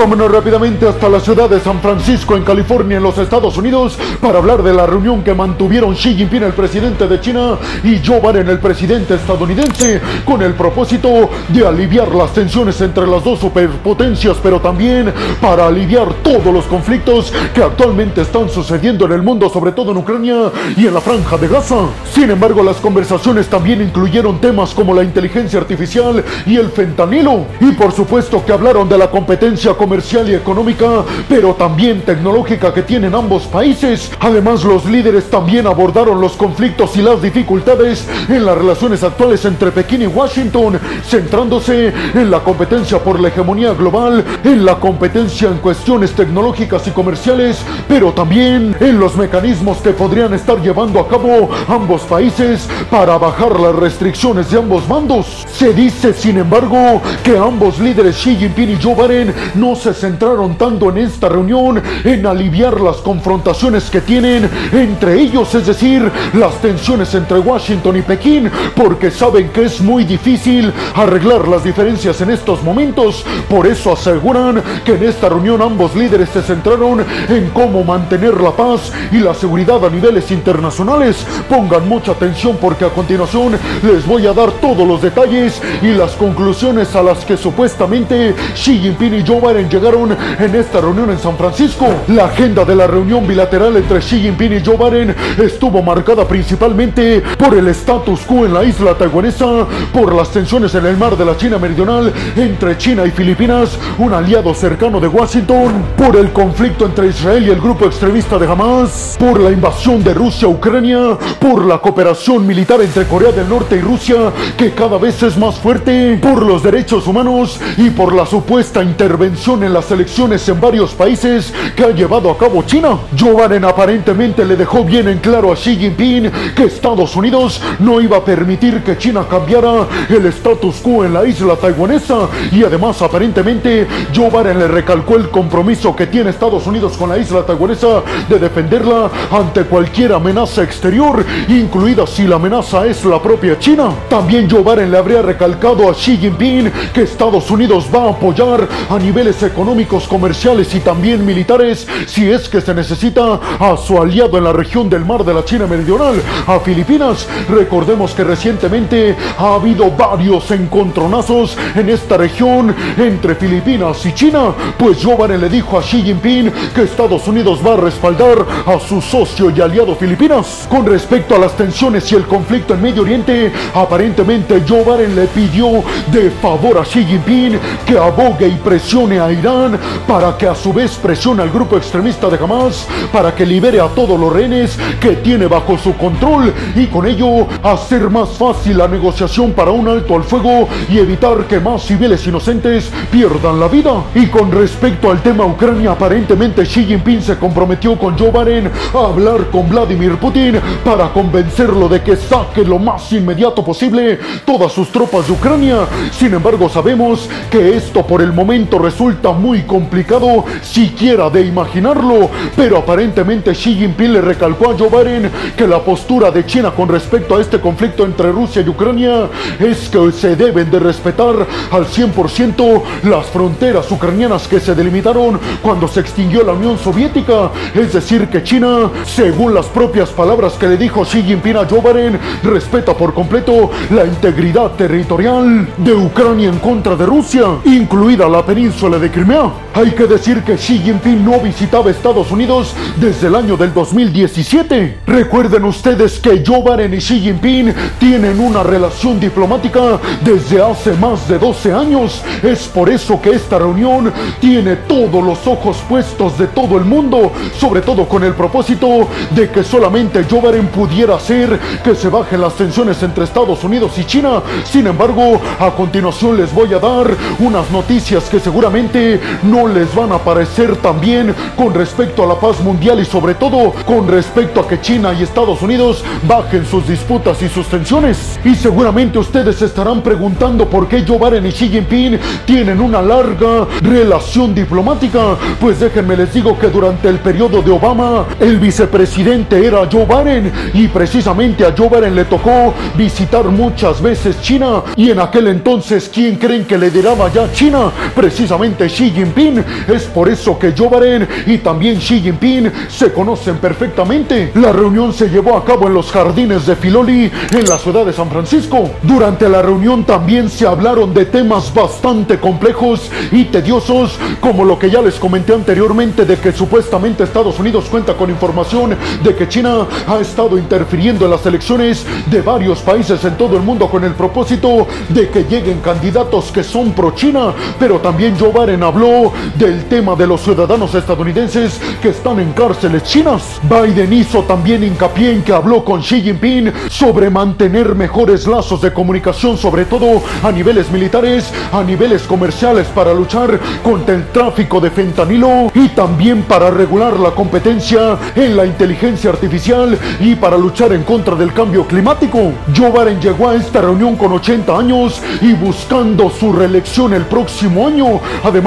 vámonos rápidamente hasta la ciudad de San Francisco, en California, en los Estados Unidos, para hablar de la reunión que mantuvieron Xi Jinping, el presidente de China, y Joe Biden, el presidente estadounidense, con el propósito de aliviar las tensiones entre las dos superpotencias, pero también para aliviar todos los conflictos que actualmente están sucediendo en el mundo, sobre todo en Ucrania y en la franja de Gaza. Sin embargo, las conversaciones también incluyeron temas como la inteligencia artificial y el fentanilo. Y por supuesto que hablaron de la competencia comercial y económica, pero también tecnológica que tienen ambos países. Además, los líderes también abordaron los conflictos y las dificultades en las relaciones actuales entre Pekín y Washington, centrándose en la competencia por la hegemonía global, en la competencia en cuestiones tecnológicas y comerciales, pero también en los mecanismos que podrían estar llevando a cabo ambos países para bajar las restricciones de ambos bandos. Se dice, sin embargo, que ambos líderes Xi Jinping y Joe Biden no se centraron tanto en esta reunión en aliviar las confrontaciones que tienen entre ellos, es decir, las tensiones entre Washington y Pekín, porque saben que es muy difícil arreglar las diferencias en estos momentos. Por eso aseguran que en esta reunión ambos líderes se centraron en cómo mantener la paz y la seguridad a niveles internacionales. Pongan mucha atención porque a continuación les voy a dar todos los detalles y las conclusiones a las que supuestamente Xi Jinping y Joe Biden llegaron en esta reunión en San Francisco. La agenda de la reunión bilateral entre Xi Jinping y Joe Biden estuvo marcada principalmente por el status quo en la isla taiwanesa, por las tensiones en el mar de la China Meridional entre China y Filipinas, un aliado cercano de Washington, por el conflicto entre Israel y el grupo extremista de Hamas, por la invasión de Rusia a Ucrania, por la cooperación militar entre Corea del Norte y Rusia, que cada vez es más fuerte, por los derechos humanos y por la supuesta intervención en las elecciones en varios países que ha llevado a cabo China. Joe Biden aparentemente le dejó bien en claro a Xi Jinping que Estados Unidos no iba a permitir que China cambiara el status quo en la isla taiwanesa y además aparentemente Joe Biden le recalcó el compromiso que tiene Estados Unidos con la isla taiwanesa de defenderla ante cualquier amenaza exterior, incluida si la amenaza es la propia China. También Joe Biden le habría recalcado a Xi Jinping que Estados Unidos va a apoyar a niveles económicos, comerciales y también militares si es que se necesita a su aliado en la región del mar de la China Meridional, a Filipinas. Recordemos que recientemente ha habido varios encontronazos en esta región entre Filipinas y China, pues Joe Biden le dijo a Xi Jinping que Estados Unidos va a respaldar a su socio y aliado Filipinas. Con respecto a las tensiones y el conflicto en Medio Oriente, aparentemente Joe Biden le pidió de favor a Xi Jinping que abogue y presione a Irán para que a su vez presione al grupo extremista de Hamas para que libere a todos los rehenes que tiene bajo su control y con ello hacer más fácil la negociación para un alto al fuego y evitar que más civiles inocentes pierdan la vida. Y con respecto al tema Ucrania, aparentemente Xi Jinping se comprometió con Joe Biden a hablar con Vladimir Putin para convencerlo de que saque lo más inmediato posible todas sus tropas de Ucrania. Sin embargo, sabemos que esto por el momento resulta muy complicado siquiera de imaginarlo, pero aparentemente Xi Jinping le recalcó a Joe Biden que la postura de China con respecto a este conflicto entre Rusia y Ucrania es que se deben de respetar al 100% las fronteras ucranianas que se delimitaron cuando se extinguió la Unión Soviética. Es decir, que China, según las propias palabras que le dijo Xi Jinping a Joe Biden, respeta por completo la integridad territorial de Ucrania en contra de Rusia, incluida la península de Crimea. Hay que decir que Xi Jinping no visitaba Estados Unidos desde el año del 2017. Recuerden ustedes que Joe y Xi Jinping tienen una relación diplomática desde hace más de 12 años. Es por eso que esta reunión tiene todos los ojos puestos de todo el mundo, sobre todo con el propósito de que solamente Joe pudiera hacer que se bajen las tensiones entre Estados Unidos y China. Sin embargo, a continuación les voy a dar unas noticias que seguramente no les van a parecer tan bien con respecto a la paz mundial y sobre todo con respecto a que China y Estados Unidos bajen sus disputas y sus tensiones. Y seguramente ustedes estarán preguntando por qué Joe Biden y Xi Jinping tienen una larga relación diplomática. Pues déjenme les digo que durante el periodo de Obama, el vicepresidente era Joe Biden y precisamente a Joe Biden le tocó visitar muchas veces China y en aquel entonces, ¿quién creen que lideraba ya China? Precisamente Xi Jinping. Es por eso que Joe Biden y también Xi Jinping se conocen perfectamente. La reunión se llevó a cabo en los jardines de Filoli, en la ciudad de San Francisco. Durante la reunión también se hablaron de temas bastante complejos y tediosos, como lo que ya les comenté anteriormente de que supuestamente Estados Unidos cuenta con información de que China ha estado interfiriendo en las elecciones de varios países en todo el mundo con el propósito de que lleguen candidatos que son pro China, pero también Joe Biden habló del tema de los ciudadanos estadounidenses que están en cárceles chinas. Biden hizo también hincapié en que habló con Xi Jinping sobre mantener mejores lazos de comunicación, sobre todo a niveles militares, a niveles comerciales para luchar contra el tráfico de fentanilo y también para regular la competencia en la inteligencia artificial y para luchar en contra del cambio climático. Joe Biden llegó a esta reunión con 80 años y buscando su reelección el próximo año. Además,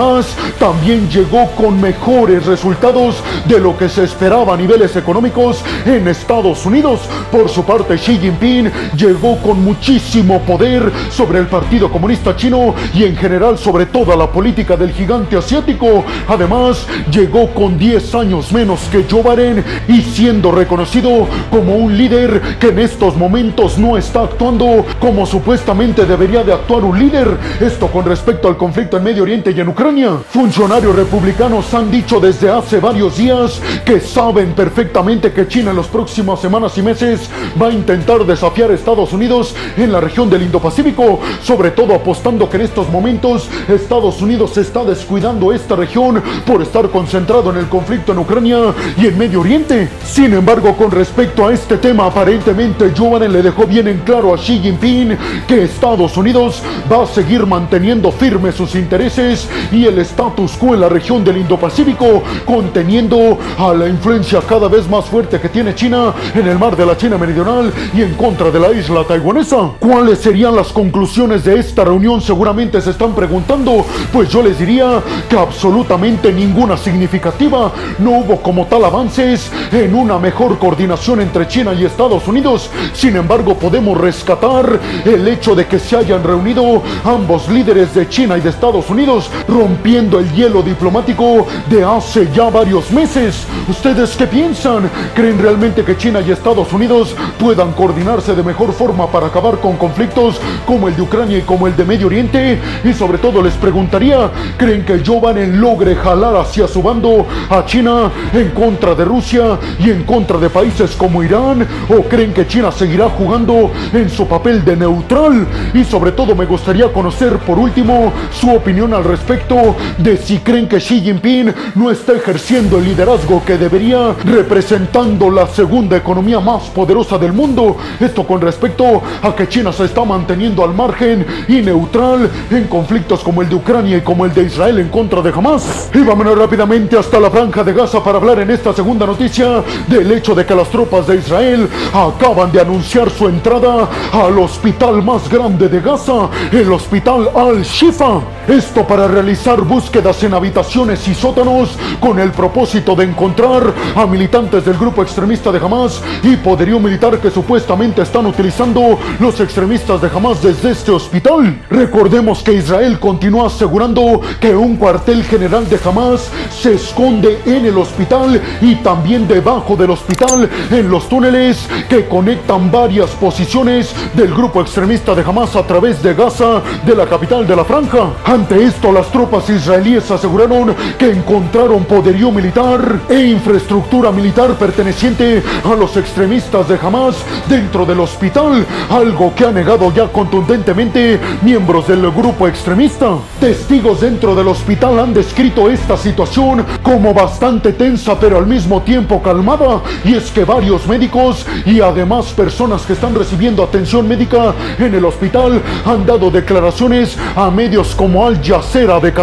también llegó con mejores resultados de lo que se esperaba a niveles económicos en Estados Unidos. Por su parte, Xi Jinping llegó con muchísimo poder sobre el Partido Comunista Chino y en general sobre toda la política del gigante asiático. Además, llegó con 10 años menos que Joe Biden y siendo reconocido como un líder que en estos momentos no está actuando como supuestamente debería de actuar un líder. Esto con respecto al conflicto en Medio Oriente y en Ucrania. Funcionarios republicanos han dicho desde hace varios días que saben perfectamente que China en las próximas semanas y meses va a intentar desafiar a Estados Unidos en la región del Indo-Pacífico, sobre todo apostando que en estos momentos Estados Unidos está descuidando esta región por estar concentrado en el conflicto en Ucrania y en Medio Oriente. Sin embargo, con respecto a este tema, aparentemente Joe Biden le dejó bien en claro a Xi Jinping que Estados Unidos va a seguir manteniendo firmes sus intereses y el status quo en la región del Indo-Pacífico, conteniendo a la influencia cada vez más fuerte que tiene China en el mar de la China Meridional y en contra de la isla taiwanesa. ¿Cuáles serían las conclusiones de esta reunión? Seguramente se están preguntando. Pues yo les diría que absolutamente ninguna significativa. No hubo como tal avances en una mejor coordinación entre China y Estados Unidos. Sin embargo, podemos rescatar el hecho de que se hayan reunido ambos líderes de China y de Estados Unidos, rompiendo el hielo diplomático de hace ya varios meses. ¿Ustedes qué piensan? ¿Creen realmente que China y Estados Unidos puedan coordinarse de mejor forma para acabar con conflictos como el de Ucrania y como el de Medio Oriente? Y sobre todo les preguntaría, ¿creen que Joe Biden logre jalar hacia su bando a China en contra de Rusia y en contra de países como Irán? ¿O creen que China seguirá jugando en su papel de neutral? Y sobre todo me gustaría conocer por último su opinión al respecto de si creen que Xi Jinping no está ejerciendo el liderazgo que debería representando la segunda economía más poderosa del mundo. Esto con respecto a que China se está manteniendo al margen y neutral en conflictos como el de Ucrania y como el de Israel en contra de Hamas. Y vámonos rápidamente hasta la franja de Gaza para hablar en esta segunda noticia del hecho de que las tropas de Israel acaban de anunciar su entrada al hospital más grande de Gaza, el hospital Al-Shifa. Esto para realizar búsquedas en habitaciones y sótanos con el propósito de encontrar a militantes del grupo extremista de Hamas y poderío militar que supuestamente están utilizando los extremistas de Hamas desde este hospital. Recordemos que Israel continúa asegurando que un cuartel general de Hamas se esconde en el hospital y también debajo del hospital en los túneles que conectan varias posiciones del grupo extremista de Hamas a través de Gaza, de la capital de la franja. Ante esto, las tropas israelíes aseguraron que encontraron poderío militar e infraestructura militar perteneciente a los extremistas de Hamas dentro del hospital, algo que ha negado ya contundentemente miembros del grupo extremista. Testigos dentro del hospital han descrito esta situación como bastante tensa pero al mismo tiempo calmada y es que varios médicos y además personas que están recibiendo atención médica en el hospital han dado declaraciones a medios como Al Jazeera de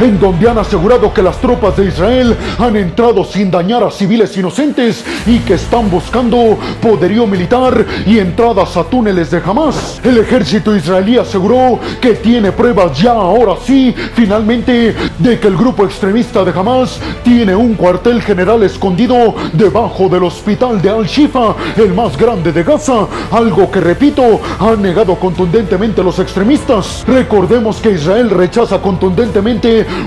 En donde han asegurado que las tropas de Israel han entrado sin dañar a civiles inocentes y que están buscando poderío militar y entradas a túneles de Hamas. El ejército israelí aseguró que tiene pruebas ya ahora sí, finalmente, de que el grupo extremista de Hamas tiene un cuartel general escondido debajo del hospital de Al-Shifa, el más grande de Gaza, algo que repito, han negado contundentemente los extremistas. Recordemos que Israel rechaza contundentemente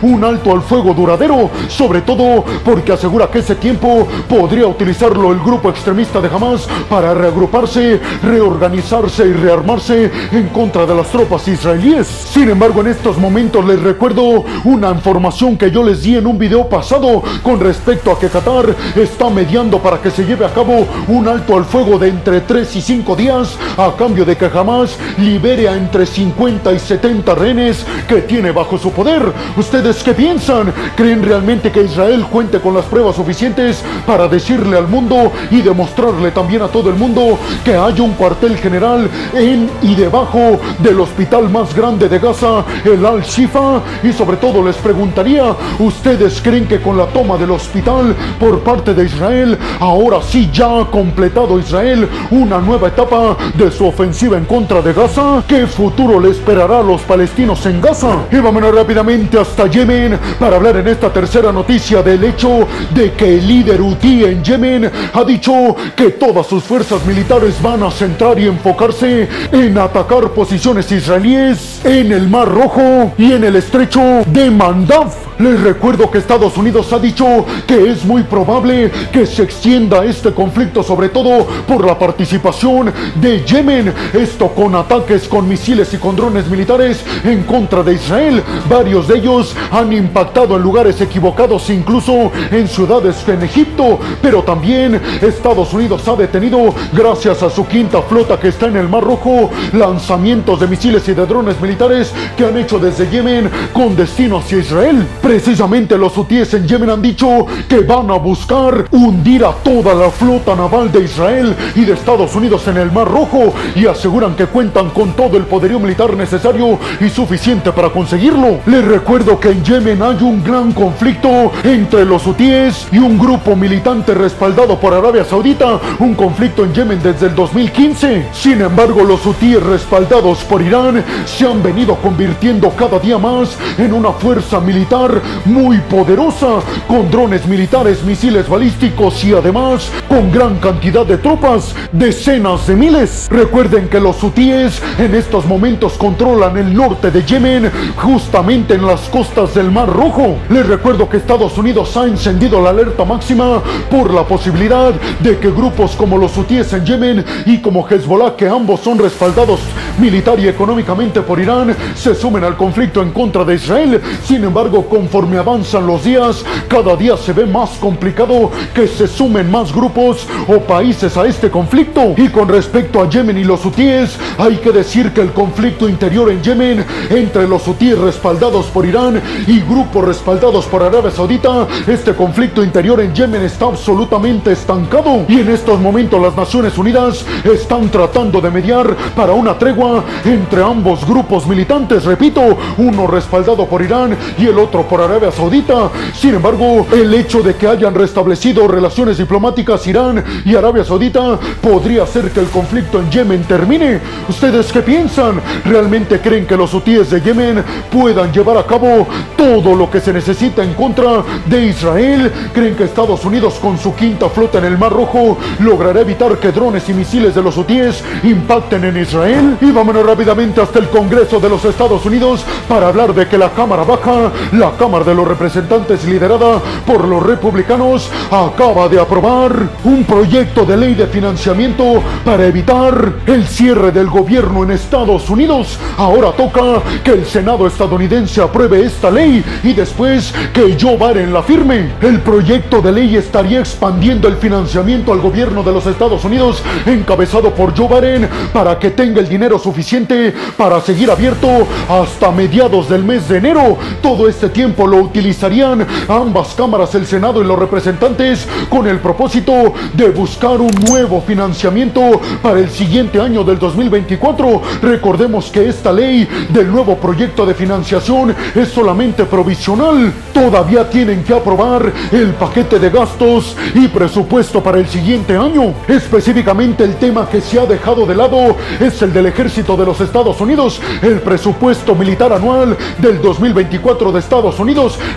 un alto al fuego duradero, sobre todo porque asegura que ese tiempo podría utilizarlo el grupo extremista de Hamas para reagruparse, reorganizarse y rearmarse en contra de las tropas israelíes. Sin embargo, en estos momentos les recuerdo una información que yo les di en un video pasado con respecto a que Qatar está mediando para que se lleve a cabo un alto al fuego de entre 3 y 5 días a cambio de que Hamas libere a entre 50 y 70 rehenes que tiene bajo su poder. ¿Ustedes qué piensan? ¿Creen realmente que Israel cuente con las pruebas suficientes para decirle al mundo y demostrarle también a todo el mundo que hay un cuartel general en y debajo del hospital más grande de Gaza, el Al-Shifa? Y sobre todo les preguntaría, ¿ustedes creen que con la toma del hospital por parte de Israel, ahora sí ya ha completado Israel una nueva etapa de su ofensiva en contra de Gaza? ¿Qué futuro le esperará a los palestinos en Gaza? Y vámonos rápidamente hasta Yemen para hablar en esta tercera noticia del hecho de que el líder Houthi en Yemen ha dicho que todas sus fuerzas militares van a centrar y enfocarse en atacar posiciones israelíes en el Mar Rojo y en el estrecho de Mandaf. Les recuerdo que Estados Unidos ha dicho que es muy probable que se extienda este conflicto, sobre todo por la participación de Yemen. Esto con ataques con misiles y con drones militares en contra de Israel. Varios de ellos han impactado en lugares equivocados, incluso en ciudades en Egipto. Pero también Estados Unidos ha detenido, gracias a su quinta flota que está en el Mar Rojo, lanzamientos de misiles y de drones militares que han hecho desde Yemen con destino hacia Israel. Precisamente los hutíes en Yemen han dicho que van a buscar hundir a toda la flota naval de Israel y de Estados Unidos en el Mar Rojo y aseguran que cuentan con todo el poderío militar necesario y suficiente para conseguirlo. Les recuerdo que en Yemen hay un gran conflicto entre los hutíes y un grupo militante respaldado por Arabia Saudita, un conflicto en Yemen desde el 2015. Sin embargo, los hutíes respaldados por Irán se han venido convirtiendo cada día más en una fuerza militar muy poderosa, con drones militares, misiles balísticos y además con gran cantidad de tropas, decenas de miles. Recuerden que los hutíes en estos momentos controlan el norte de Yemen, justamente en las costas del Mar Rojo. Les recuerdo que Estados Unidos ha encendido la alerta máxima por la posibilidad de que grupos como los hutíes en Yemen y como Hezbollah, que ambos son respaldados militar y económicamente por Irán, se sumen al conflicto en contra de Israel. Sin embargo, con conforme avanzan los días, cada día se ve más complicado que se sumen más grupos o países a este conflicto. Y con respecto a Yemen y los hutíes, hay que decir que el conflicto interior en Yemen entre los hutíes respaldados por Irán y grupos respaldados por Arabia Saudita, este conflicto interior en Yemen está absolutamente estancado. Y en estos momentos las Naciones Unidas están tratando de mediar para una tregua entre ambos grupos militantes, repito, uno respaldado por Irán y el otro por Arabia Saudita. Sin embargo, el hecho de que hayan restablecido relaciones diplomáticas Irán y Arabia Saudita podría hacer que el conflicto en Yemen termine. ¿Ustedes qué piensan? ¿Realmente creen que los hutíes de Yemen puedan llevar a cabo todo lo que se necesita en contra de Israel? ¿Creen que Estados Unidos con su quinta flota en el Mar Rojo logrará evitar que drones y misiles de los hutíes impacten en Israel? Y vámonos rápidamente hasta el Congreso de los Estados Unidos para hablar de que la Cámara Baja, la Cámara de los Representantes liderada por los republicanos acaba de aprobar un proyecto de ley de financiamiento para evitar el cierre del gobierno en Estados Unidos. Ahora toca que el Senado estadounidense apruebe esta ley y después que Joe Biden la firme. El proyecto de ley estaría expandiendo el financiamiento al gobierno de los Estados Unidos encabezado por Joe Biden para que tenga el dinero suficiente para seguir abierto hasta mediados del mes de enero. Todo este tiempo lo utilizarían ambas cámaras, el Senado y los representantes, con el propósito de buscar un nuevo financiamiento para el siguiente año del 2024. Recordemos que esta ley del nuevo proyecto de financiación es solamente provisional. Todavía tienen que aprobar el paquete de gastos y presupuesto para el siguiente año. Específicamente el tema que se ha dejado de lado es el del ejército de los Estados Unidos, el presupuesto militar anual del 2024 de Estados Unidos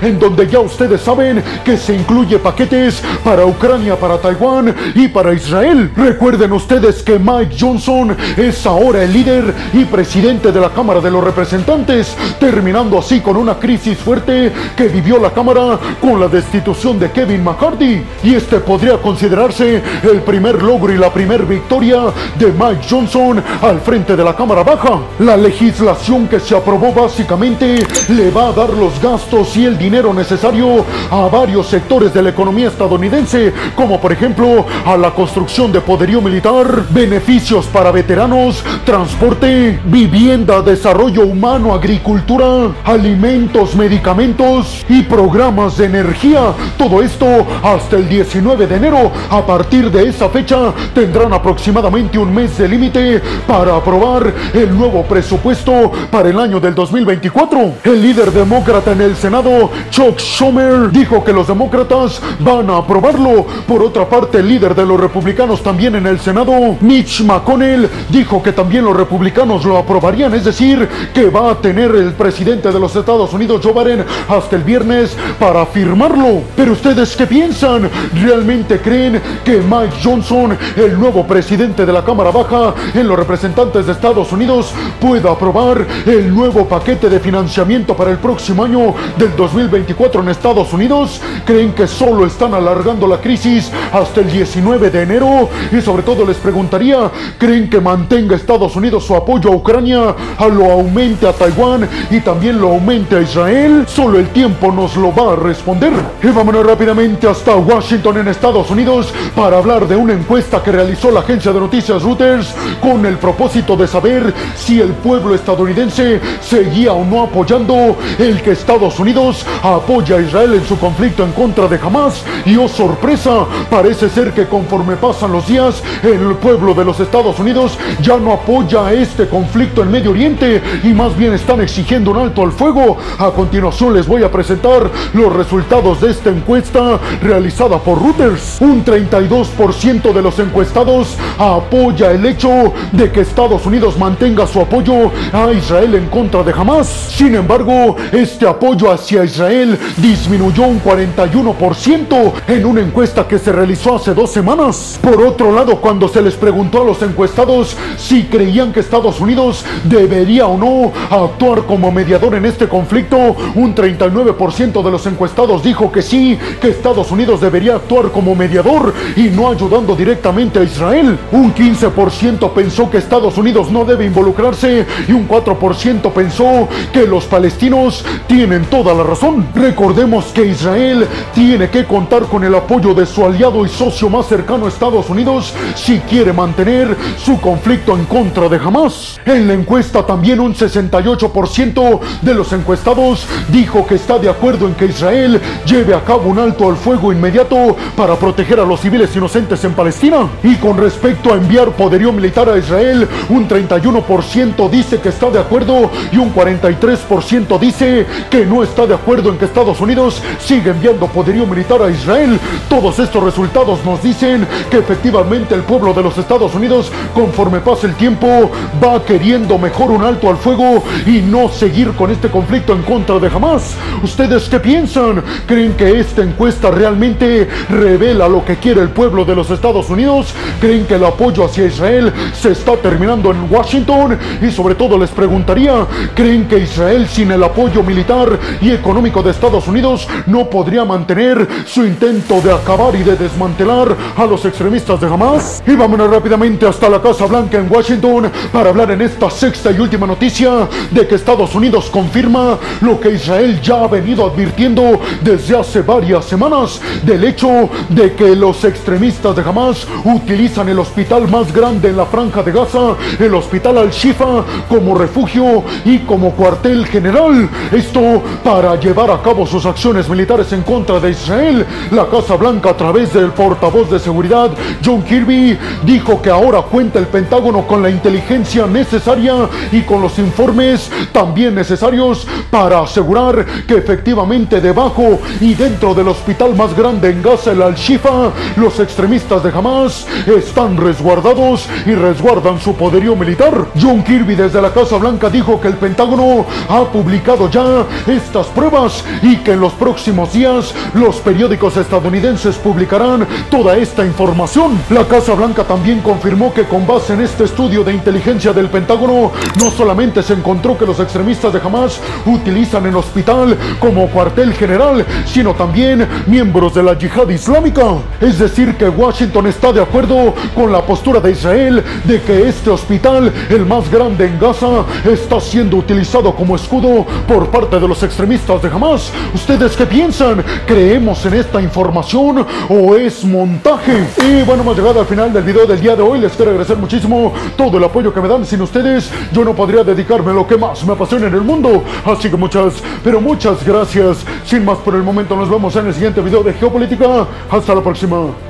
en donde ya ustedes saben que se incluye paquetes para Ucrania, para Taiwán y para Israel. Recuerden ustedes que Mike Johnson es ahora el líder y presidente de la Cámara de los Representantes, terminando así con una crisis fuerte que vivió la Cámara con la destitución de Kevin McCarthy. Y este podría considerarse el primer logro y la primera victoria de Mike Johnson al frente de la Cámara Baja. La legislación que se aprobó básicamente le va a dar los gastos y el dinero necesario a varios sectores de la economía estadounidense, como por ejemplo a la construcción de poderío militar, beneficios para veteranos, transporte, vivienda, desarrollo humano, agricultura, alimentos, medicamentos y programas de energía. Todo esto hasta el 19 de enero. A partir de esa fecha tendrán aproximadamente un mes de límite para aprobar el nuevo presupuesto para el año del 2024. El líder demócrata en el Senado, Chuck Schumer, dijo que los demócratas van a aprobarlo. Por otra parte, el líder de los republicanos también en el Senado, Mitch McConnell, dijo que también los republicanos lo aprobarían, es decir, que va a tener el presidente de los Estados Unidos, Joe Biden, hasta el viernes para firmarlo. Pero ustedes qué piensan? ¿Realmente creen que Mike Johnson, el nuevo presidente de la Cámara Baja en los representantes de Estados Unidos, pueda aprobar el nuevo paquete de financiamiento para el próximo año del 2024 en Estados Unidos? ¿Creen que solo están alargando la crisis hasta el 19 de enero? Y sobre todo les preguntaría, ¿creen que mantenga Estados Unidos su apoyo a Ucrania, a lo aumente a Taiwán y también lo aumente a Israel? Solo el tiempo nos lo va a responder. Y vámonos rápidamente hasta Washington en Estados Unidos para hablar de una encuesta que realizó la agencia de noticias Reuters con el propósito de saber si el pueblo estadounidense seguía o no apoyando el que Estados Unidos apoya a Israel en su conflicto en contra de Hamas. Y oh sorpresa, parece ser que conforme pasan los días, el pueblo de los Estados Unidos ya no apoya este conflicto en Medio Oriente y más bien están exigiendo un alto al fuego. A continuación les voy a presentar los resultados de esta encuesta realizada por Reuters. Un 32% de los encuestados apoya el hecho de que Estados Unidos mantenga su apoyo a Israel en contra de Hamas. Sin embargo, este apoyo hacia Israel disminuyó un 41% en una encuesta que se realizó hace dos semanas. Por otro lado, cuando se les preguntó a los encuestados si creían que Estados Unidos debería o no actuar como mediador en este conflicto, un 39% de los encuestados dijo que sí, que Estados Unidos debería actuar como mediador y no ayudando directamente a Israel. Un 15% pensó que Estados Unidos no debe involucrarse y un 4% pensó que los palestinos tienen toda la razón. Recordemos que Israel tiene que contar con el apoyo de su aliado y socio más cercano Estados Unidos si quiere mantener su conflicto en contra de Hamas. En la encuesta también un 68% de los encuestados dijo que está de acuerdo en que Israel lleve a cabo un alto al fuego inmediato para proteger a los civiles inocentes en Palestina. Y con respecto a enviar poderío militar a Israel, un 31% dice que está de acuerdo y un 43% dice que no está de acuerdo en que Estados Unidos siga enviando poderío militar a Israel. Todos estos resultados nos dicen que efectivamente el pueblo de los Estados Unidos, conforme pasa el tiempo, va queriendo mejor un alto al fuego y no seguir con este conflicto en contra de Hamas. ¿Ustedes qué piensan? ¿Creen que esta encuesta realmente revela lo que quiere el pueblo de los Estados Unidos? ¿Creen que el apoyo hacia Israel se está terminando en Washington? Y sobre todo les preguntaría, ¿creen que Israel sin el apoyo militar y económico de Estados Unidos no podría mantener su intento de acabar y de desmantelar a los extremistas de Hamas? Y vámonos rápidamente hasta la Casa Blanca en Washington para hablar en esta sexta y última noticia de que Estados Unidos confirma lo que Israel ya ha venido advirtiendo desde hace varias semanas del hecho de que los extremistas de Hamas utilizan el hospital más grande en la franja de Gaza, el hospital Al-Shifa, como refugio y como cuartel general. Esto para llevar a cabo sus acciones militares en contra de Israel. La Casa Blanca a través del portavoz de seguridad John Kirby dijo que ahora cuenta el Pentágono con la inteligencia necesaria y con los informes también necesarios para asegurar que efectivamente debajo y dentro del hospital más grande en Gaza, el Al-Shifa, los extremistas de Hamas están resguardados y resguardan su poderío militar. John Kirby desde la Casa Blanca dijo que el Pentágono ha publicado ya estas pruebas y que en los próximos días los periódicos estadounidenses publicarán toda esta información. La Casa Blanca también confirmó que con base en este estudio de inteligencia del Pentágono, no solamente se encontró que los extremistas de Hamas utilizan el hospital como cuartel general, sino también miembros de la yihad islámica. Es decir, que Washington está de acuerdo con la postura de Israel de que este hospital, el más grande en Gaza, está siendo utilizado como escudo por parte de los extremistas de Hamas. ¿Ustedes qué piensan? ¿Creemos en esta información o es montaje? Y bueno, hemos llegado al final del video del día de hoy. Les quiero agradecer muchísimo todo el apoyo que me dan. Sin ustedes, yo no podría dedicarme a lo que más me apasiona en el mundo. Así que muchas, pero muchas gracias. Sin más por el momento, nos vemos en el siguiente video de Geopolítica. Hasta la próxima.